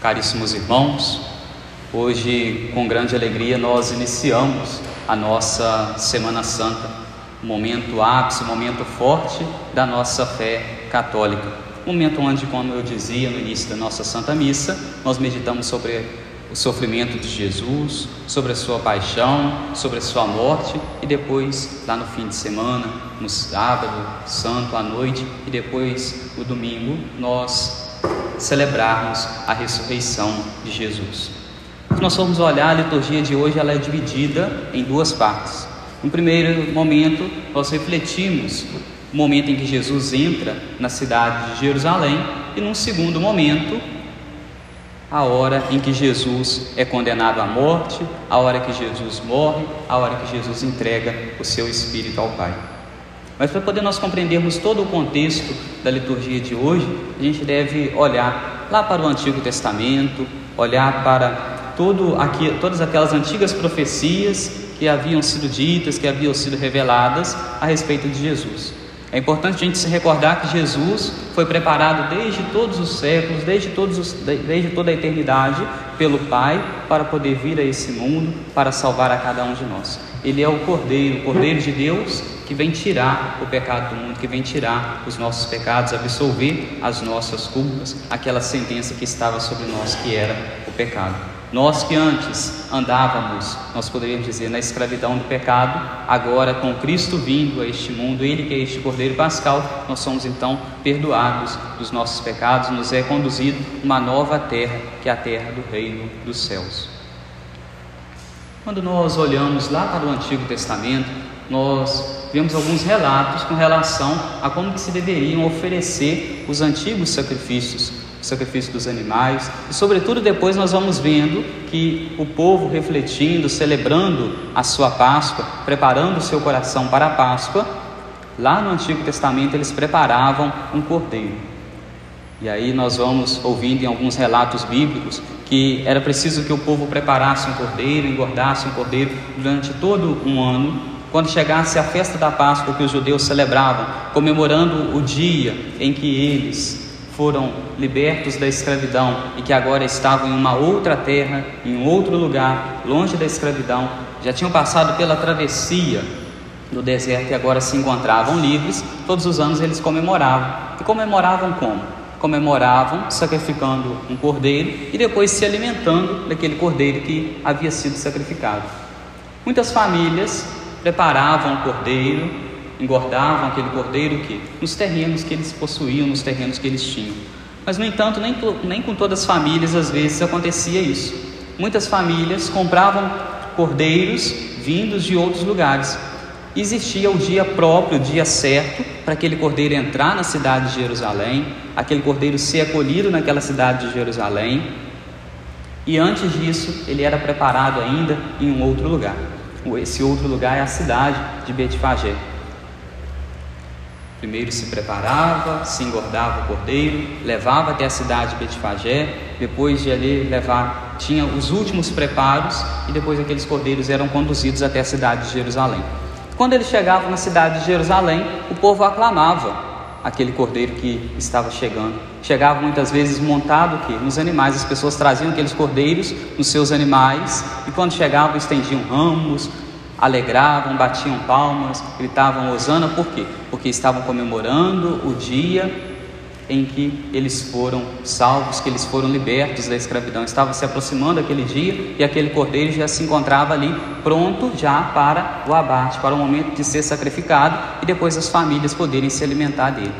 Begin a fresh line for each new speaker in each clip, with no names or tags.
Caríssimos irmãos, hoje com grande alegria nós iniciamos a nossa Semana Santa, momento ápice, momento forte da nossa fé católica. Momento onde, como eu dizia no início da nossa Santa Missa, nós meditamos sobre o sofrimento de Jesus, sobre a sua paixão, sobre a sua morte e depois, lá no fim de semana, no sábado santo à noite e depois no domingo, nós celebrarmos a ressurreição de Jesus. Se nós formos olhar a liturgia de hoje, ela é dividida em duas partes. No primeiro momento, nós refletimos o momento em que Jesus entra na cidade de Jerusalém, e num segundo momento, a hora em que Jesus é condenado à morte, a hora que Jesus morre, a hora que Jesus entrega o seu espírito ao Pai. Mas para poder nós compreendermos todo o contexto da liturgia de hoje, a gente deve olhar lá para o Antigo Testamento, olhar para todo aqui, todas aquelas antigas profecias que haviam sido ditas, que haviam sido reveladas a respeito de Jesus. É importante a gente se recordar que Jesus foi preparado desde todos os séculos, desde, todos os, desde toda a eternidade, pelo Pai, para poder vir a esse mundo, para salvar a cada um de nós. Ele é o Cordeiro, o Cordeiro de Deus, que vem tirar o pecado do mundo, que vem tirar os nossos pecados, absolver as nossas culpas, aquela sentença que estava sobre nós, que era o pecado. Nós que antes andávamos, nós poderíamos dizer, na escravidão do pecado, agora com Cristo vindo a este mundo, Ele que é este Cordeiro Pascal, nós somos então perdoados dos nossos pecados, nos é conduzido uma nova terra, que é a terra do reino dos céus. Quando nós olhamos lá para o Antigo Testamento, nós vemos alguns relatos com relação a como que se deveriam oferecer os antigos sacrifícios, o sacrifício dos animais, e sobretudo depois nós vamos vendo que o povo refletindo, celebrando a sua Páscoa, preparando o seu coração para a Páscoa, lá no Antigo Testamento eles preparavam um cordeiro. E aí nós vamos ouvindo em alguns relatos bíblicos que era preciso que o povo preparasse um cordeiro, engordasse um cordeiro durante todo um ano quando chegasse a festa da Páscoa que os judeus celebravam, comemorando o dia em que eles foram libertos da escravidão e que agora estavam em uma outra terra, em outro lugar, longe da escravidão, já tinham passado pela travessia do deserto e agora se encontravam livres, todos os anos eles comemoravam. E comemoravam como? Comemoravam sacrificando um cordeiro e depois se alimentando daquele cordeiro que havia sido sacrificado. Muitas famílias preparavam o cordeiro, engordavam aquele cordeiro que nos terrenos que eles possuíam, nos terrenos que eles tinham. Mas no entanto, nem, nem com todas as famílias às vezes acontecia isso. Muitas famílias compravam cordeiros vindos de outros lugares. Existia o dia próprio, o dia certo, para aquele cordeiro entrar na cidade de Jerusalém, aquele cordeiro ser acolhido naquela cidade de Jerusalém, e antes disso ele era preparado ainda em um outro lugar. Esse outro lugar é a cidade de Betfagé. Primeiro se preparava, se engordava o cordeiro, levava até a cidade de Betfagé, depois de ali levar, tinha os últimos preparos e depois aqueles cordeiros eram conduzidos até a cidade de Jerusalém. Quando eles chegavam na cidade de Jerusalém, o povo aclamava aquele cordeiro que estava chegando. Chegava muitas vezes montado que nos animais, as pessoas traziam aqueles cordeiros nos seus animais e quando chegavam estendiam ramos, alegravam, batiam palmas, gritavam hosana, por quê? Porque estavam comemorando o dia em que eles foram salvos, que eles foram libertos da escravidão. Estava se aproximando aquele dia e aquele cordeiro já se encontrava ali pronto já para o abate, para o momento de ser sacrificado e depois as famílias poderem se alimentar dele.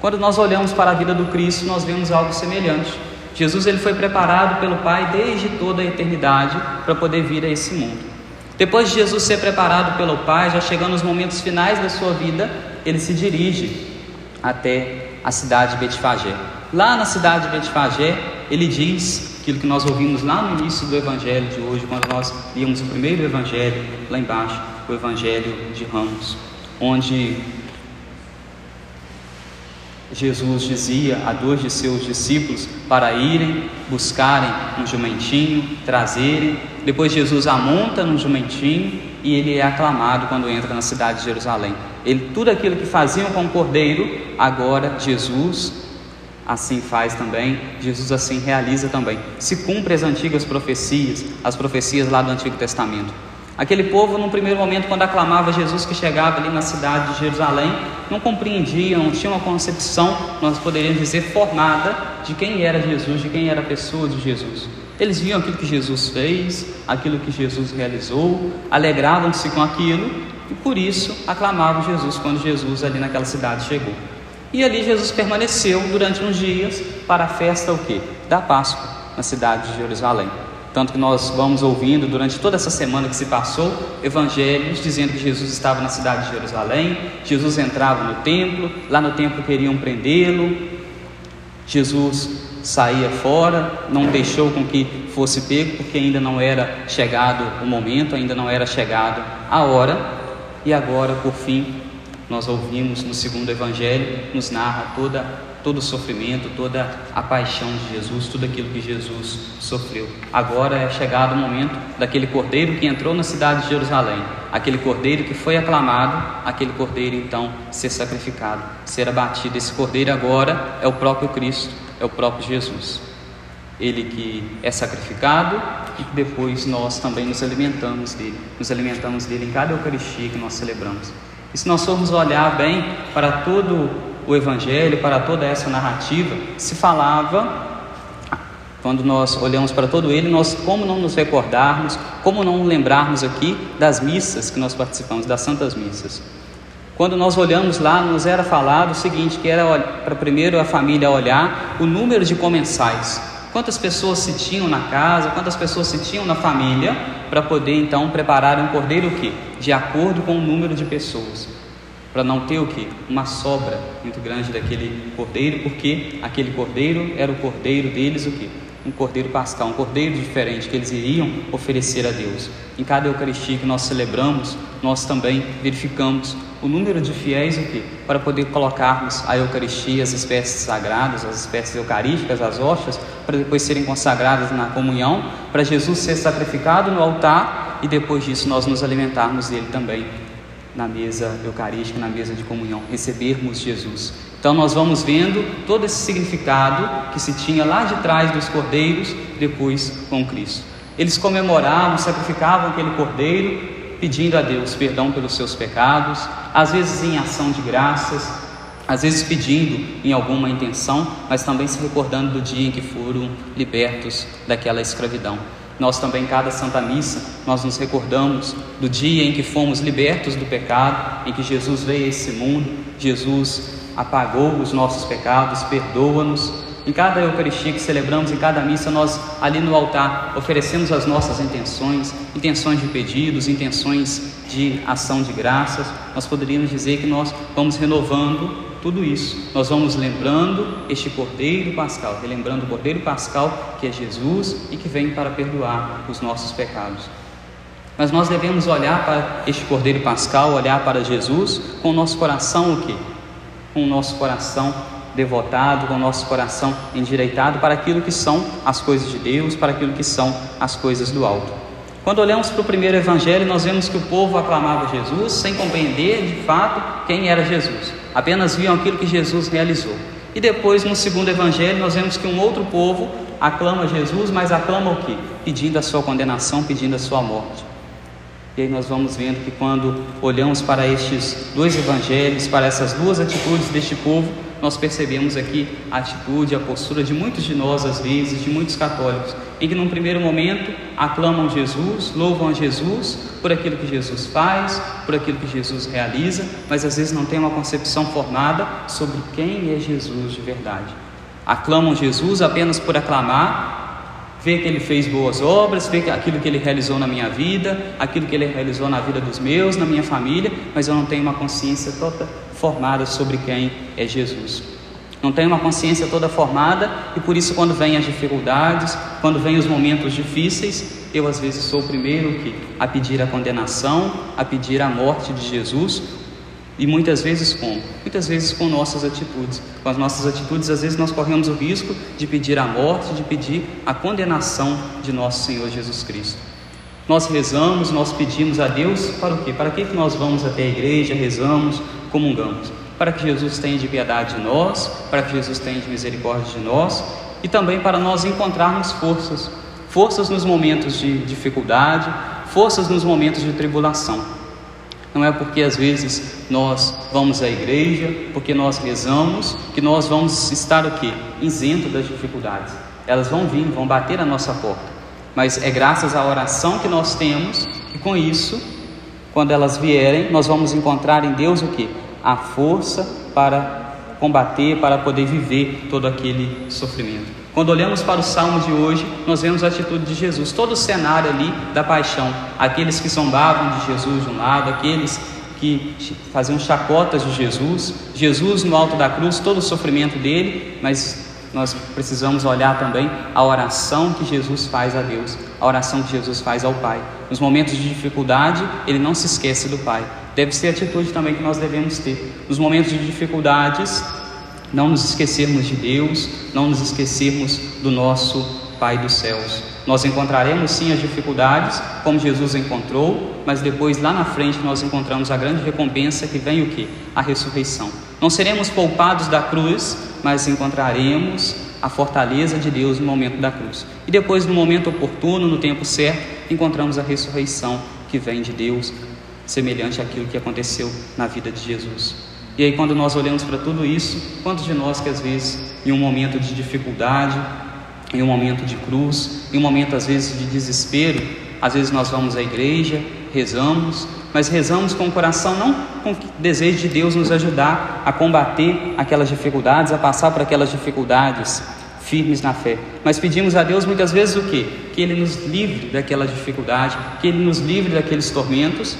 Quando nós olhamos para a vida do Cristo, nós vemos algo semelhante. Jesus ele foi preparado pelo Pai desde toda a eternidade para poder vir a esse mundo. Depois de Jesus ser preparado pelo Pai, já chegando nos momentos finais da sua vida, ele se dirige até a cidade de Betfagé. Lá na cidade de Betfagé, ele diz aquilo que nós ouvimos lá no início do evangelho de hoje, quando nós líamos o primeiro evangelho, lá embaixo, o evangelho de Ramos, onde Jesus dizia a dois de seus discípulos para irem buscarem um jumentinho, trazerem. Depois Jesus amonta no jumentinho e ele é aclamado quando entra na cidade de Jerusalém. Ele, tudo aquilo que faziam com o cordeiro, agora Jesus assim faz também, Jesus assim realiza também. Se cumpre as antigas profecias, as profecias lá do Antigo Testamento. Aquele povo, num primeiro momento, quando aclamava Jesus que chegava ali na cidade de Jerusalém, não compreendia, não tinha uma concepção, nós poderíamos dizer, formada de quem era Jesus, de quem era a pessoa de Jesus. Eles viam aquilo que Jesus fez, aquilo que Jesus realizou, alegravam-se com aquilo e por isso aclamavam Jesus quando Jesus ali naquela cidade chegou. E ali Jesus permaneceu durante uns dias para a festa o quê? Da Páscoa na cidade de Jerusalém. Tanto que nós vamos ouvindo durante toda essa semana que se passou evangelhos dizendo que Jesus estava na cidade de Jerusalém, Jesus entrava no templo, lá no templo queriam prendê-lo, Jesus saía fora, não deixou com que fosse pego, porque ainda não era chegado o momento, ainda não era chegado a hora, e agora, por fim, nós ouvimos no segundo evangelho, nos narra toda todo o sofrimento, toda a paixão de Jesus, tudo aquilo que Jesus sofreu. Agora é chegado o momento daquele cordeiro que entrou na cidade de Jerusalém, aquele cordeiro que foi aclamado, aquele cordeiro então ser sacrificado, ser abatido. Esse cordeiro agora é o próprio Cristo, é o próprio Jesus. Ele que é sacrificado e depois nós também nos alimentamos dele, nos alimentamos dele em cada Eucaristia que nós celebramos. E se nós formos olhar bem para todo o Evangelho, para toda essa narrativa, se falava, quando nós olhamos para todo ele, nós como não nos recordarmos, como não lembrarmos aqui das missas que nós participamos, das santas missas. Quando nós olhamos lá, nos era falado o seguinte, que era para primeiro a família olhar o número de comensais. Quantas pessoas se tinham na casa, quantas pessoas se tinham na família, para poder então preparar um cordeiro o quê? De acordo com o número de pessoas para não ter o que? Uma sobra muito grande daquele cordeiro, porque aquele cordeiro era o cordeiro deles o que? Um cordeiro pascal, um cordeiro diferente que eles iriam oferecer a Deus. Em cada Eucaristia que nós celebramos, nós também verificamos o número de fiéis o que? Para poder colocarmos a Eucaristia, as espécies sagradas, as espécies eucarísticas, as hóstias, para depois serem consagradas na comunhão, para Jesus ser sacrificado no altar e depois disso nós nos alimentarmos dele também na mesa eucarística, na mesa de comunhão, recebermos Jesus. Então nós vamos vendo todo esse significado que se tinha lá de trás dos cordeiros, depois com Cristo. Eles comemoravam, sacrificavam aquele cordeiro, pedindo a Deus perdão pelos seus pecados, às vezes em ação de graças, às vezes pedindo em alguma intenção, mas também se recordando do dia em que foram libertos daquela escravidão. Nós também, cada Santa Missa, nós nos recordamos do dia em que fomos libertos do pecado, em que Jesus veio a esse mundo, Jesus apagou os nossos pecados, perdoa-nos. Em cada Eucaristia que celebramos, em cada missa, nós ali no altar oferecemos as nossas intenções, intenções de pedidos, intenções de ação de graças. Nós poderíamos dizer que nós vamos renovando tudo isso, nós vamos lembrando este Cordeiro Pascal, relembrando o Cordeiro Pascal que é Jesus e que vem para perdoar os nossos pecados. Mas nós devemos olhar para este Cordeiro Pascal, olhar para Jesus com o nosso coração o quê? Com o nosso coração devotado, com o nosso coração endireitado para aquilo que são as coisas de Deus, para aquilo que são as coisas do alto. Quando olhamos para o primeiro evangelho, nós vemos que o povo aclamava Jesus sem compreender de fato quem era Jesus apenas viam aquilo que Jesus realizou. E depois, no segundo evangelho, nós vemos que um outro povo aclama Jesus, mas aclama o quê? Pedindo a sua condenação, pedindo a sua morte. E aí nós vamos vendo que quando olhamos para estes dois evangelhos, para essas duas atitudes deste povo, nós percebemos aqui a atitude, a postura de muitos de nós, às vezes, de muitos católicos, em que num primeiro momento aclamam Jesus, louvam a Jesus por aquilo que Jesus faz, por aquilo que Jesus realiza, mas às vezes não tem uma concepção formada sobre quem é Jesus de verdade. Aclamam Jesus apenas por aclamar, ver que ele fez boas obras, ver aquilo que ele realizou na minha vida, aquilo que ele realizou na vida dos meus, na minha família, mas eu não tenho uma consciência toda formada sobre quem é Jesus. Não tem uma consciência toda formada e por isso quando vêm as dificuldades, quando vêm os momentos difíceis, eu às vezes sou o primeiro que a pedir a condenação, a pedir a morte de Jesus e muitas vezes com, muitas vezes com nossas atitudes. Com as nossas atitudes, às vezes nós corremos o risco de pedir a morte, de pedir a condenação de nosso Senhor Jesus Cristo. Nós rezamos, nós pedimos a Deus para o quê? Para que nós vamos até a igreja, rezamos, comungamos? para que Jesus tenha de piedade de nós, para que Jesus tenha de misericórdia de nós e também para nós encontrarmos forças, forças nos momentos de dificuldade, forças nos momentos de tribulação. Não é porque às vezes nós vamos à igreja, porque nós rezamos, que nós vamos estar o quê? Isento das dificuldades. Elas vão vir, vão bater a nossa porta. Mas é graças à oração que nós temos que com isso, quando elas vierem, nós vamos encontrar em Deus o que? A força para combater, para poder viver todo aquele sofrimento. Quando olhamos para o salmo de hoje, nós vemos a atitude de Jesus, todo o cenário ali da paixão. Aqueles que zombavam de Jesus de um lado, aqueles que faziam chacotas de Jesus, Jesus no alto da cruz, todo o sofrimento dele, mas nós precisamos olhar também a oração que Jesus faz a Deus, a oração que Jesus faz ao Pai. Nos momentos de dificuldade, ele não se esquece do Pai. Deve ser a atitude também que nós devemos ter. Nos momentos de dificuldades, não nos esquecermos de Deus, não nos esquecermos do nosso Pai dos céus. Nós encontraremos sim as dificuldades, como Jesus encontrou, mas depois lá na frente nós encontramos a grande recompensa que vem o que? A ressurreição. Não seremos poupados da cruz, mas encontraremos a fortaleza de Deus no momento da cruz. E depois, no momento oportuno, no tempo certo, encontramos a ressurreição que vem de Deus, semelhante àquilo que aconteceu na vida de Jesus. E aí, quando nós olhamos para tudo isso, quantos de nós que às vezes, em um momento de dificuldade, em um momento de cruz, em um momento às vezes de desespero, às vezes nós vamos à igreja, rezamos, mas rezamos com o coração não com o desejo de Deus nos ajudar a combater aquelas dificuldades, a passar por aquelas dificuldades firmes na fé. Mas pedimos a Deus muitas vezes o quê? Que Ele nos livre daquela dificuldade, que Ele nos livre daqueles tormentos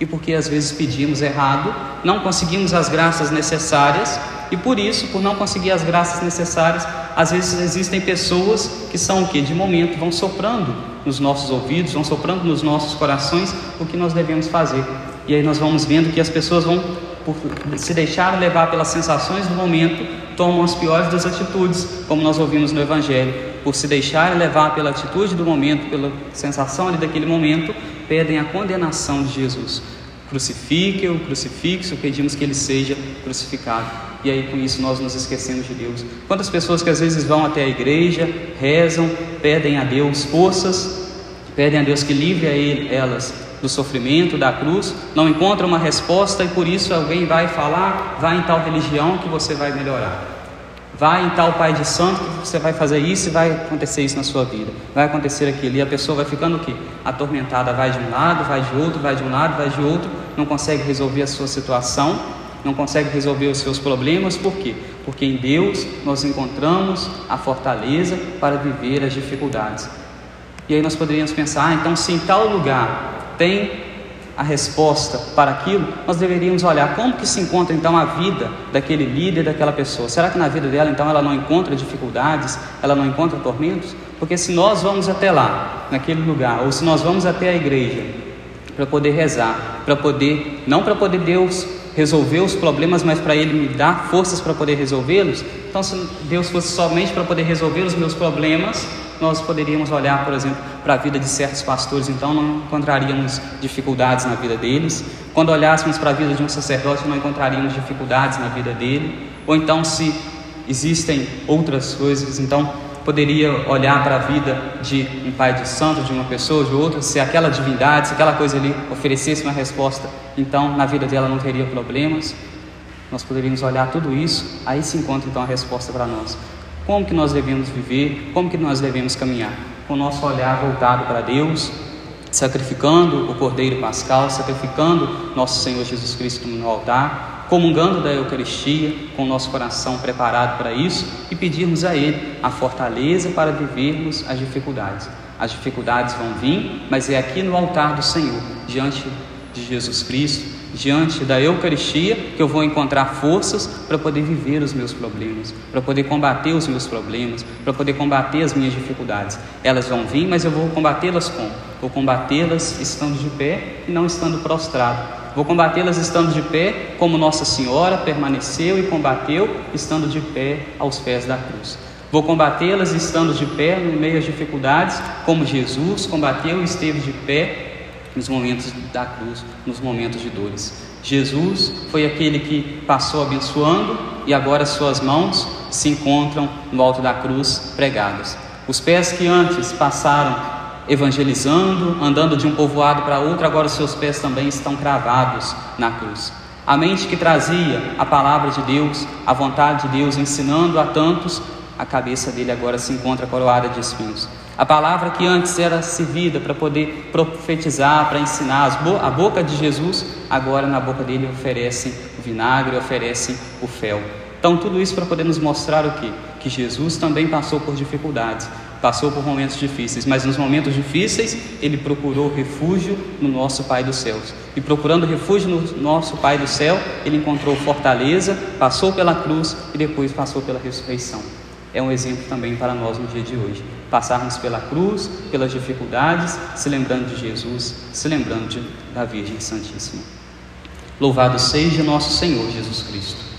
e porque às vezes pedimos errado, não conseguimos as graças necessárias e por isso, por não conseguir as graças necessárias, às vezes existem pessoas que são o que de momento vão soprando nos nossos ouvidos, vão soprando nos nossos corações o que nós devemos fazer. E aí nós vamos vendo que as pessoas vão se deixar levar pelas sensações do momento, tomam as piores das atitudes, como nós ouvimos no evangelho, por se deixar levar pela atitude do momento, pela sensação ali daquele momento, pedem a condenação de Jesus. Crucifique-o, crucifixo, pedimos que ele seja crucificado. E aí com isso nós nos esquecemos de Deus. Quantas pessoas que às vezes vão até a igreja, rezam, pedem a Deus forças, pedem a Deus que livre a ele, elas do sofrimento, da cruz, não encontram uma resposta e por isso alguém vai falar, vai em tal religião que você vai melhorar. Vai em tal pai de santo que você vai fazer isso e vai acontecer isso na sua vida. Vai acontecer aquilo. E a pessoa vai ficando o quê? Atormentada, vai de um lado, vai de outro, vai de um lado, vai de outro, não consegue resolver a sua situação, não consegue resolver os seus problemas. Por quê? Porque em Deus nós encontramos a fortaleza para viver as dificuldades. E aí nós poderíamos pensar, ah, então se em tal lugar tem a resposta para aquilo, nós deveríamos olhar como que se encontra então a vida daquele líder, daquela pessoa. Será que na vida dela então ela não encontra dificuldades, ela não encontra tormentos? Porque se nós vamos até lá, naquele lugar, ou se nós vamos até a igreja para poder rezar, para poder, não para poder Deus resolver os problemas, mas para Ele me dar forças para poder resolvê-los. Então, se Deus fosse somente para poder resolver os meus problemas, nós poderíamos olhar, por exemplo, para a vida de certos pastores, então não encontraríamos dificuldades na vida deles. Quando olhássemos para a vida de um sacerdote, não encontraríamos dificuldades na vida dele. Ou então, se existem outras coisas, então poderia olhar para a vida de um pai de santo, de uma pessoa, de outra, se aquela divindade, se aquela coisa ali oferecesse uma resposta, então na vida dela não teria problemas. Nós poderíamos olhar tudo isso, aí se encontra então a resposta para nós. Como que nós devemos viver? Como que nós devemos caminhar? Com o nosso olhar voltado para Deus, sacrificando o Cordeiro Pascal, sacrificando nosso Senhor Jesus Cristo no altar, comungando da Eucaristia, com o nosso coração preparado para isso e pedirmos a Ele a fortaleza para vivermos as dificuldades. As dificuldades vão vir, mas é aqui no altar do Senhor, diante de Jesus Cristo, diante da Eucaristia que eu vou encontrar forças para poder viver os meus problemas, para poder combater os meus problemas, para poder combater as minhas dificuldades. Elas vão vir, mas eu vou combatê-las como? Vou combatê-las estando de pé e não estando prostrado. Vou combatê-las estando de pé, como Nossa Senhora permaneceu e combateu estando de pé aos pés da cruz. Vou combatê-las estando de pé no meio às dificuldades, como Jesus combateu e esteve de pé nos momentos da cruz, nos momentos de dores. Jesus foi aquele que passou abençoando e agora suas mãos se encontram no alto da cruz pregadas. Os pés que antes passaram evangelizando, andando de um povoado para outro, agora os seus pés também estão cravados na cruz. A mente que trazia a palavra de Deus, a vontade de Deus, ensinando a tantos, a cabeça dele agora se encontra coroada de espinhos. A palavra que antes era servida para poder profetizar, para ensinar, a boca de Jesus, agora na boca dele oferecem o vinagre, oferecem o fel. Então, tudo isso para poder nos mostrar o quê? Que Jesus também passou por dificuldades, passou por momentos difíceis, mas nos momentos difíceis ele procurou refúgio no nosso Pai dos céus. E procurando refúgio no nosso Pai do céu, ele encontrou fortaleza, passou pela cruz e depois passou pela ressurreição é um exemplo também para nós no dia de hoje. Passarmos pela cruz, pelas dificuldades, se lembrando de Jesus, se lembrando de, da Virgem Santíssima. Louvado seja nosso Senhor Jesus Cristo.